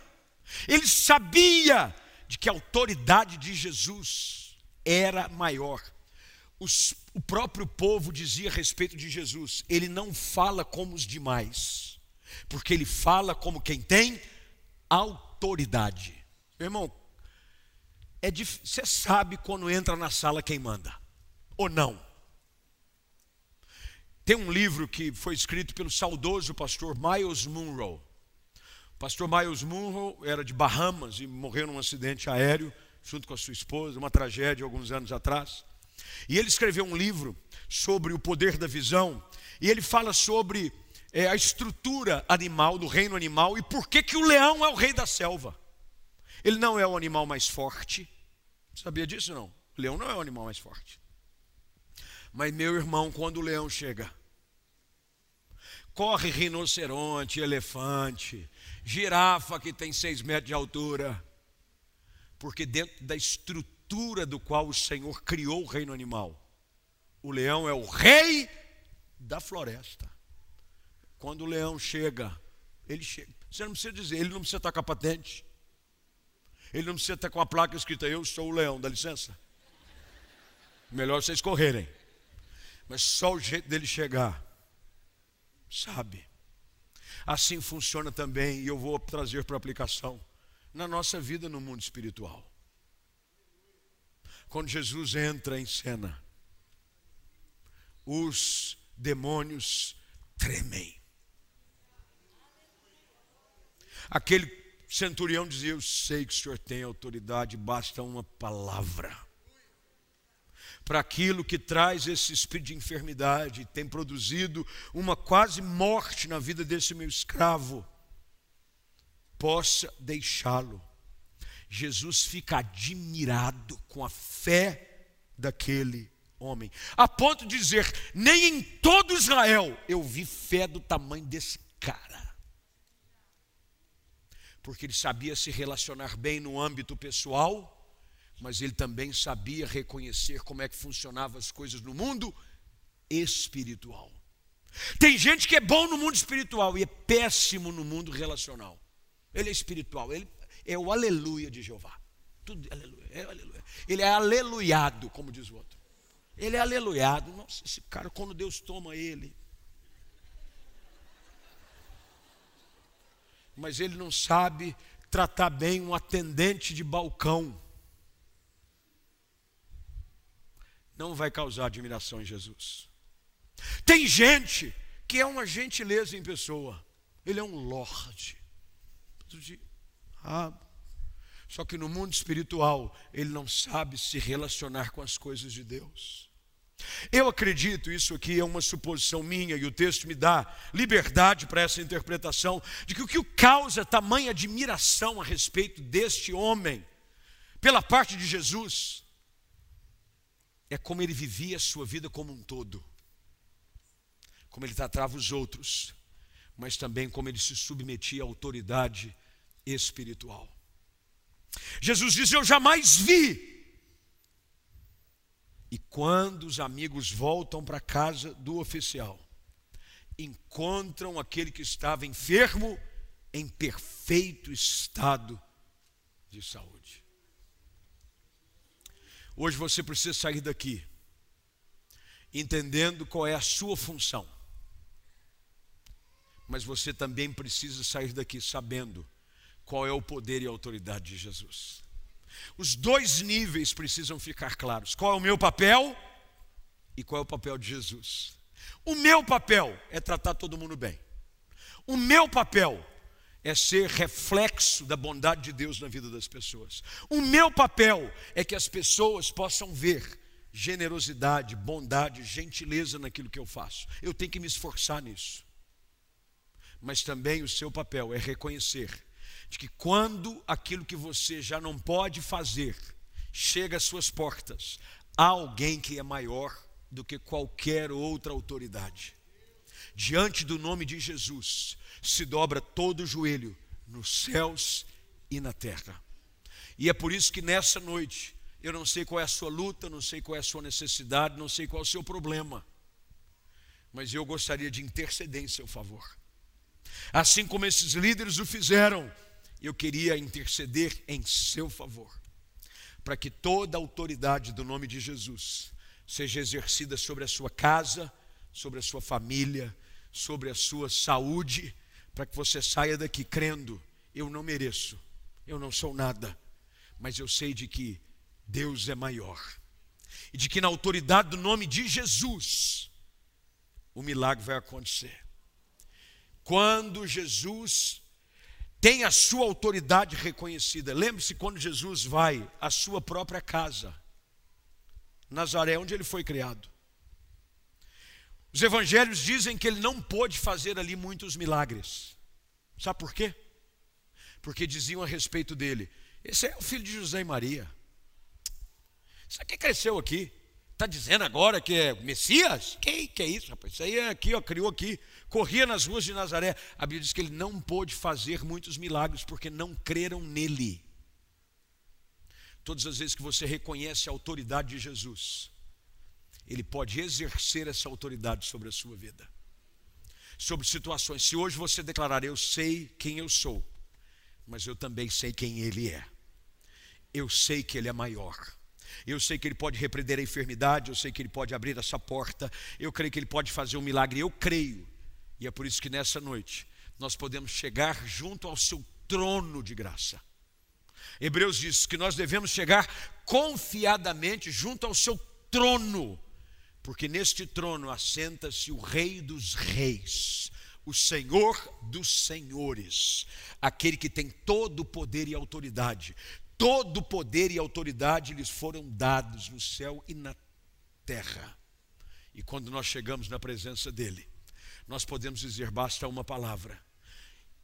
Ele sabia de que a autoridade de Jesus era maior. Os, o próprio povo dizia a respeito de Jesus: ele não fala como os demais, porque ele fala como quem tem autoridade. Meu irmão, é você sabe quando entra na sala quem manda, ou não? Tem um livro que foi escrito pelo saudoso pastor Miles Munro. O pastor Miles Munro era de Bahamas e morreu num acidente aéreo junto com a sua esposa, uma tragédia alguns anos atrás. E ele escreveu um livro sobre o poder da visão e ele fala sobre é, a estrutura animal do reino animal e por que que o leão é o rei da selva. Ele não é o animal mais forte. Sabia disso não? O leão não é o animal mais forte. Mas, meu irmão, quando o leão chega, corre rinoceronte, elefante, girafa que tem seis metros de altura, porque dentro da estrutura do qual o Senhor criou o reino animal, o leão é o rei da floresta. Quando o leão chega, ele chega. Você não precisa dizer, ele não precisa estar com a patente. Ele não precisa estar com a placa escrita, eu sou o leão, dá licença. Melhor vocês correrem. Mas só o jeito dele chegar, sabe? Assim funciona também, e eu vou trazer para aplicação, na nossa vida no mundo espiritual. Quando Jesus entra em cena, os demônios tremem. Aquele centurião dizia: Eu sei que o senhor tem autoridade, basta uma palavra para aquilo que traz esse espírito de enfermidade, tem produzido uma quase morte na vida desse meu escravo, possa deixá-lo. Jesus fica admirado com a fé daquele homem, a ponto de dizer: nem em todo Israel eu vi fé do tamanho desse cara. Porque ele sabia se relacionar bem no âmbito pessoal mas ele também sabia reconhecer como é que funcionavam as coisas no mundo espiritual. Tem gente que é bom no mundo espiritual e é péssimo no mundo relacional. Ele é espiritual, ele é o aleluia de Jeová. Tudo aleluia, é aleluia. Ele é aleluiado, como diz o outro. Ele é aleluiado. Nossa, esse cara, quando Deus toma ele. Mas ele não sabe tratar bem um atendente de balcão. Não vai causar admiração em Jesus. Tem gente que é uma gentileza em pessoa, ele é um lorde. Ah, só que no mundo espiritual, ele não sabe se relacionar com as coisas de Deus. Eu acredito, isso aqui é uma suposição minha, e o texto me dá liberdade para essa interpretação, de que o que causa tamanha admiração a respeito deste homem, pela parte de Jesus, é como ele vivia a sua vida como um todo, como ele tratava os outros, mas também como ele se submetia à autoridade espiritual. Jesus diz: Eu jamais vi. E quando os amigos voltam para a casa do oficial, encontram aquele que estava enfermo em perfeito estado de saúde. Hoje você precisa sair daqui entendendo qual é a sua função. Mas você também precisa sair daqui sabendo qual é o poder e a autoridade de Jesus. Os dois níveis precisam ficar claros: qual é o meu papel e qual é o papel de Jesus. O meu papel é tratar todo mundo bem. O meu papel é ser reflexo da bondade de Deus na vida das pessoas. O meu papel é que as pessoas possam ver generosidade, bondade, gentileza naquilo que eu faço. Eu tenho que me esforçar nisso. Mas também o seu papel é reconhecer de que quando aquilo que você já não pode fazer chega às suas portas, há alguém que é maior do que qualquer outra autoridade. Diante do nome de Jesus, se dobra todo o joelho nos céus e na terra. E é por isso que nessa noite, eu não sei qual é a sua luta, não sei qual é a sua necessidade, não sei qual é o seu problema, mas eu gostaria de interceder em seu favor. Assim como esses líderes o fizeram, eu queria interceder em seu favor, para que toda a autoridade do nome de Jesus seja exercida sobre a sua casa, sobre a sua família, sobre a sua saúde, para que você saia daqui crendo: eu não mereço, eu não sou nada, mas eu sei de que Deus é maior, e de que na autoridade do nome de Jesus, o milagre vai acontecer. Quando Jesus tem a sua autoridade reconhecida, lembre-se quando Jesus vai à sua própria casa, Nazaré, onde ele foi criado. Os evangelhos dizem que ele não pôde fazer ali muitos milagres. Sabe por quê? Porque diziam a respeito dele: esse é o filho de José e Maria. Isso aqui cresceu aqui. Está dizendo agora que é Messias? Que, que é isso, rapaz? Isso aí é aqui, ó, criou aqui. Corria nas ruas de Nazaré. A Bíblia diz que ele não pôde fazer muitos milagres porque não creram nele. Todas as vezes que você reconhece a autoridade de Jesus, Ele pode exercer essa autoridade sobre a sua vida, sobre situações. Se hoje você declarar, eu sei quem eu sou, mas eu também sei quem Ele é, eu sei que Ele é maior. Eu sei que Ele pode repreender a enfermidade, eu sei que Ele pode abrir essa porta, eu creio que Ele pode fazer um milagre, eu creio. E é por isso que nessa noite nós podemos chegar junto ao Seu trono de graça Hebreus diz que nós devemos chegar confiadamente junto ao seu trono, porque neste trono assenta-se o Rei dos Reis, o Senhor dos Senhores, aquele que tem todo o poder e autoridade. Todo o poder e autoridade lhes foram dados no céu e na terra. E quando nós chegamos na presença dele, nós podemos dizer: basta uma palavra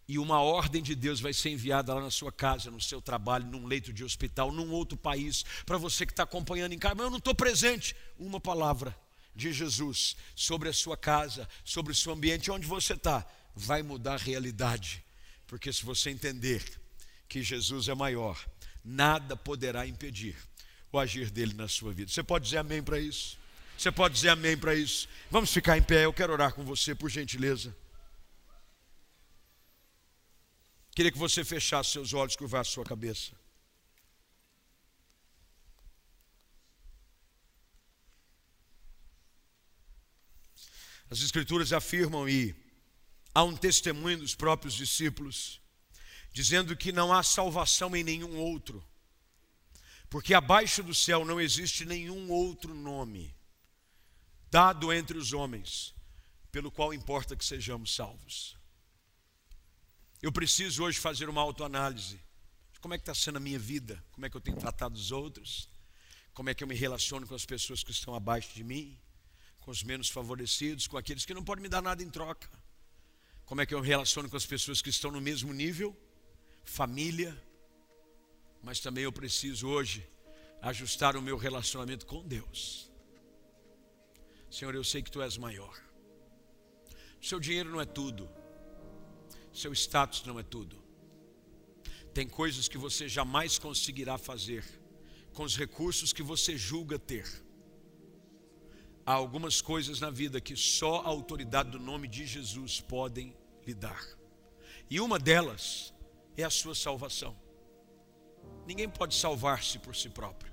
e uma ordem de Deus vai ser enviada lá na sua casa, no seu trabalho, num leito de hospital, num outro país, para você que está acompanhando em casa, mas eu não estou presente. Uma palavra de Jesus sobre a sua casa, sobre o seu ambiente, onde você está, vai mudar a realidade. Porque se você entender que Jesus é maior, nada poderá impedir o agir dele na sua vida. Você pode dizer amém para isso? Você pode dizer amém para isso? Vamos ficar em pé, eu quero orar com você, por gentileza. Queria que você fechasse seus olhos, curvasse sua cabeça. As Escrituras afirmam e há um testemunho dos próprios discípulos, dizendo que não há salvação em nenhum outro, porque abaixo do céu não existe nenhum outro nome dado entre os homens, pelo qual importa que sejamos salvos. Eu preciso hoje fazer uma autoanálise. Como é que está sendo a minha vida? Como é que eu tenho tratado os outros? Como é que eu me relaciono com as pessoas que estão abaixo de mim? Com os menos favorecidos? Com aqueles que não podem me dar nada em troca? Como é que eu me relaciono com as pessoas que estão no mesmo nível? Família. Mas também eu preciso hoje ajustar o meu relacionamento com Deus. Senhor, eu sei que Tu és maior. Seu dinheiro não é tudo. Seu status não é tudo. Tem coisas que você jamais conseguirá fazer com os recursos que você julga ter. Há algumas coisas na vida que só a autoridade do nome de Jesus podem lhe dar. E uma delas é a sua salvação. Ninguém pode salvar-se por si próprio.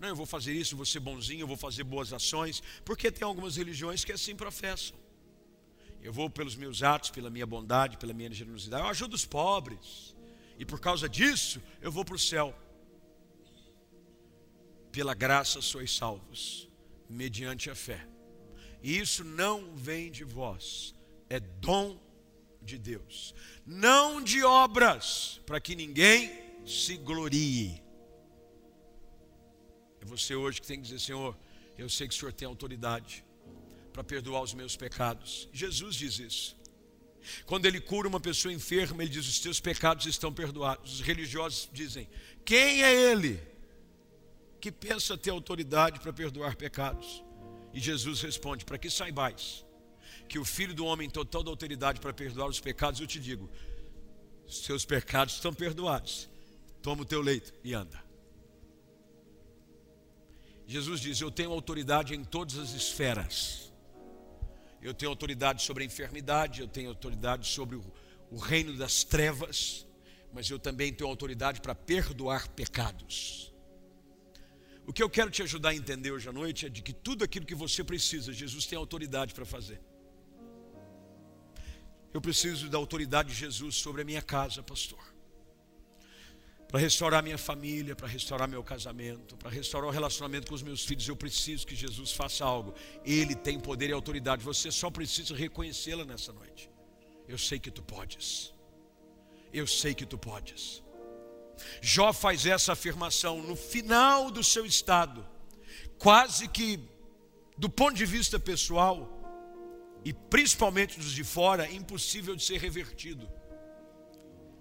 Não, eu vou fazer isso, vou ser bonzinho, eu vou fazer boas ações, porque tem algumas religiões que assim professam. Eu vou pelos meus atos, pela minha bondade, pela minha generosidade, eu ajudo os pobres. E por causa disso, eu vou para o céu. Pela graça sois salvos, mediante a fé. E isso não vem de vós, é dom de Deus, não de obras, para que ninguém se glorie. É você hoje que tem que dizer, Senhor, eu sei que o Senhor tem autoridade para perdoar os meus pecados. Jesus diz isso. Quando ele cura uma pessoa enferma, ele diz: Os teus pecados estão perdoados. Os religiosos dizem: Quem é ele que pensa ter autoridade para perdoar pecados? E Jesus responde: Para que saibais que o Filho do Homem tem toda autoridade para perdoar os pecados, eu te digo: Seus pecados estão perdoados. Toma o teu leito e anda. Jesus diz: Eu tenho autoridade em todas as esferas. Eu tenho autoridade sobre a enfermidade, eu tenho autoridade sobre o, o reino das trevas, mas eu também tenho autoridade para perdoar pecados. O que eu quero te ajudar a entender hoje à noite é de que tudo aquilo que você precisa, Jesus tem autoridade para fazer. Eu preciso da autoridade de Jesus sobre a minha casa, pastor para restaurar minha família, para restaurar meu casamento, para restaurar o relacionamento com os meus filhos. Eu preciso que Jesus faça algo. Ele tem poder e autoridade. Você só precisa reconhecê-la nessa noite. Eu sei que tu podes. Eu sei que tu podes. Jó faz essa afirmação no final do seu estado, quase que do ponto de vista pessoal e principalmente dos de fora, impossível de ser revertido.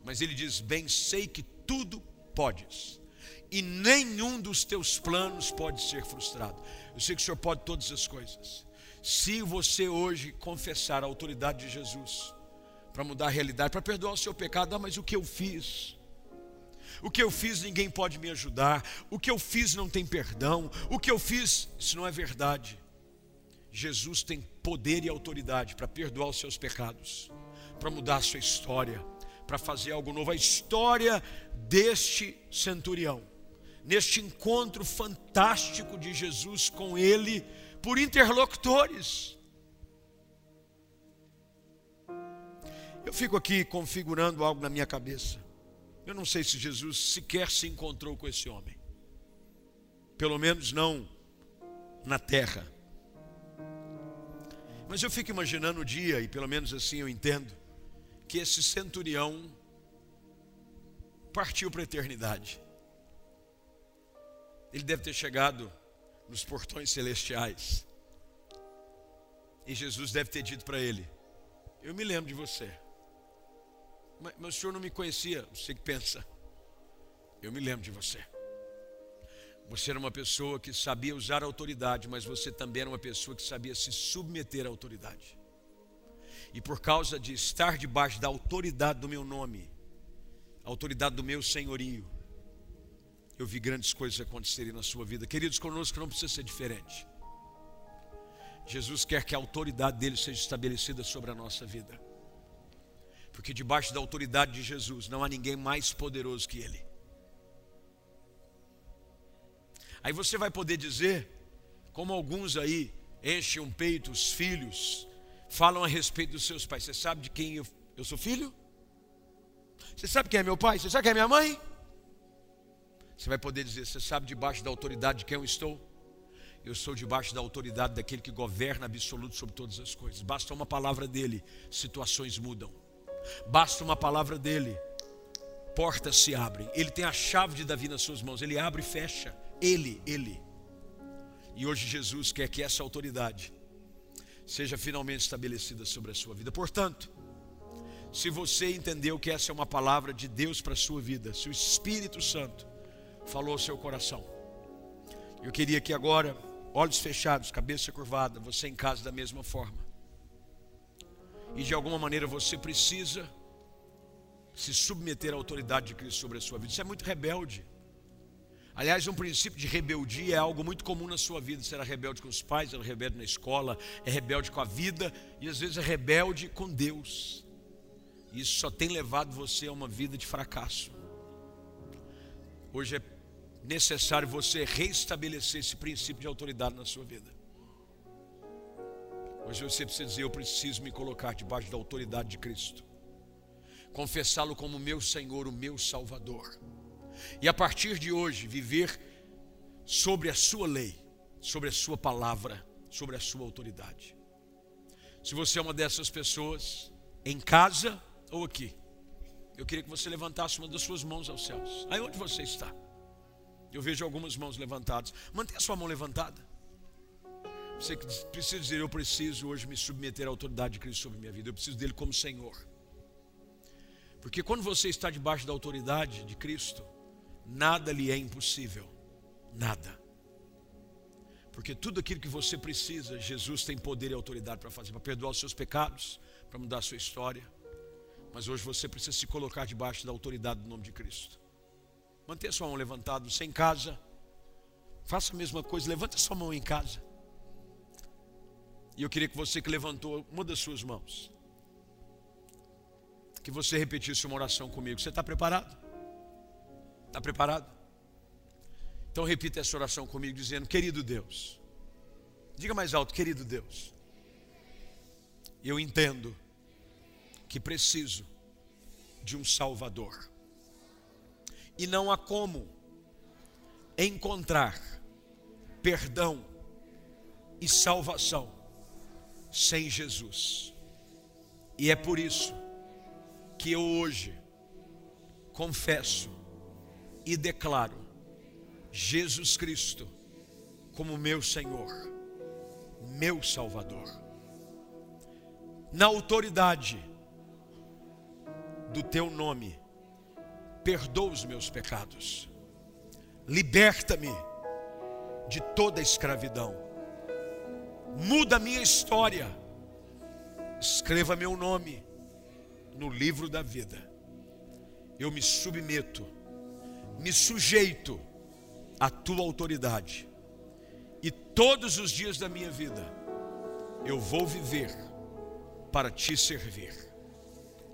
Mas ele diz: Bem sei que tudo podes, e nenhum dos teus planos pode ser frustrado. Eu sei que o Senhor pode todas as coisas. Se você hoje confessar a autoridade de Jesus para mudar a realidade, para perdoar o seu pecado, ah, mas o que eu fiz? O que eu fiz ninguém pode me ajudar. O que eu fiz não tem perdão. O que eu fiz, isso não é verdade. Jesus tem poder e autoridade para perdoar os seus pecados, para mudar a sua história para fazer algo novo. A história deste centurião, neste encontro fantástico de Jesus com ele, por interlocutores. Eu fico aqui configurando algo na minha cabeça. Eu não sei se Jesus sequer se encontrou com esse homem. Pelo menos não na terra. Mas eu fico imaginando o dia, e pelo menos assim eu entendo, que esse centurião partiu para a eternidade. Ele deve ter chegado nos portões celestiais. E Jesus deve ter dito para ele: Eu me lembro de você. Mas, mas o senhor não me conhecia. Você que pensa. Eu me lembro de você. Você era uma pessoa que sabia usar a autoridade, mas você também era uma pessoa que sabia se submeter à autoridade. E por causa de estar debaixo da autoridade do meu nome, a autoridade do meu senhorio, eu vi grandes coisas acontecerem na sua vida. Queridos, conosco não precisa ser diferente. Jesus quer que a autoridade dele seja estabelecida sobre a nossa vida. Porque debaixo da autoridade de Jesus não há ninguém mais poderoso que ele. Aí você vai poder dizer, como alguns aí enchem um peito, os filhos, falam a respeito dos seus pais. Você sabe de quem eu, eu sou filho? Você sabe quem é meu pai? Você sabe quem é minha mãe? Você vai poder dizer: Você sabe debaixo da autoridade de quem eu estou? Eu sou debaixo da autoridade daquele que governa absoluto sobre todas as coisas. Basta uma palavra dele, situações mudam. Basta uma palavra dele, portas se abrem. Ele tem a chave de Davi nas suas mãos. Ele abre e fecha. Ele, ele. E hoje Jesus quer que essa autoridade seja finalmente estabelecida sobre a sua vida. Portanto, se você entendeu que essa é uma palavra de Deus para a sua vida, se o Espírito Santo falou ao seu coração, eu queria que agora, olhos fechados, cabeça curvada, você em casa da mesma forma, e de alguma maneira você precisa se submeter à autoridade de Cristo sobre a sua vida. Isso é muito rebelde. Aliás, um princípio de rebeldia é algo muito comum na sua vida. Será rebelde com os pais, é rebelde na escola, é rebelde com a vida e às vezes é rebelde com Deus. Isso só tem levado você a uma vida de fracasso. Hoje é necessário você restabelecer esse princípio de autoridade na sua vida. Hoje você precisa dizer: Eu preciso me colocar debaixo da autoridade de Cristo, confessá-lo como meu Senhor, o meu Salvador, e a partir de hoje viver sobre a Sua lei, sobre a Sua palavra, sobre a Sua autoridade. Se você é uma dessas pessoas, em casa ou aqui, eu queria que você levantasse uma das suas mãos aos céus. Aí onde você está? Eu vejo algumas mãos levantadas. Mantenha a sua mão levantada. Você precisa dizer: Eu preciso hoje me submeter à autoridade de Cristo sobre minha vida. Eu preciso dele como Senhor. Porque quando você está debaixo da autoridade de Cristo, nada lhe é impossível. Nada. Porque tudo aquilo que você precisa, Jesus tem poder e autoridade para fazer, para perdoar os seus pecados, para mudar a sua história. Mas hoje você precisa se colocar debaixo da autoridade do nome de Cristo. Mantenha sua mão levantada, você em casa. Faça a mesma coisa, levante sua mão em casa. E eu queria que você que levantou uma das suas mãos, que você repetisse uma oração comigo. Você está preparado? Está preparado? Então repita essa oração comigo, dizendo: Querido Deus, diga mais alto, querido Deus, eu entendo que preciso de um Salvador e não há como encontrar perdão e salvação sem Jesus. E é por isso que eu hoje confesso e declaro Jesus Cristo como meu Senhor, meu Salvador. Na autoridade do teu nome, perdoa os meus pecados, liberta-me de toda escravidão, muda a minha história, escreva meu nome no livro da vida. Eu me submeto, me sujeito à tua autoridade, e todos os dias da minha vida eu vou viver para te servir.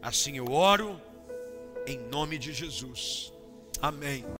Assim eu oro em nome de Jesus. Amém.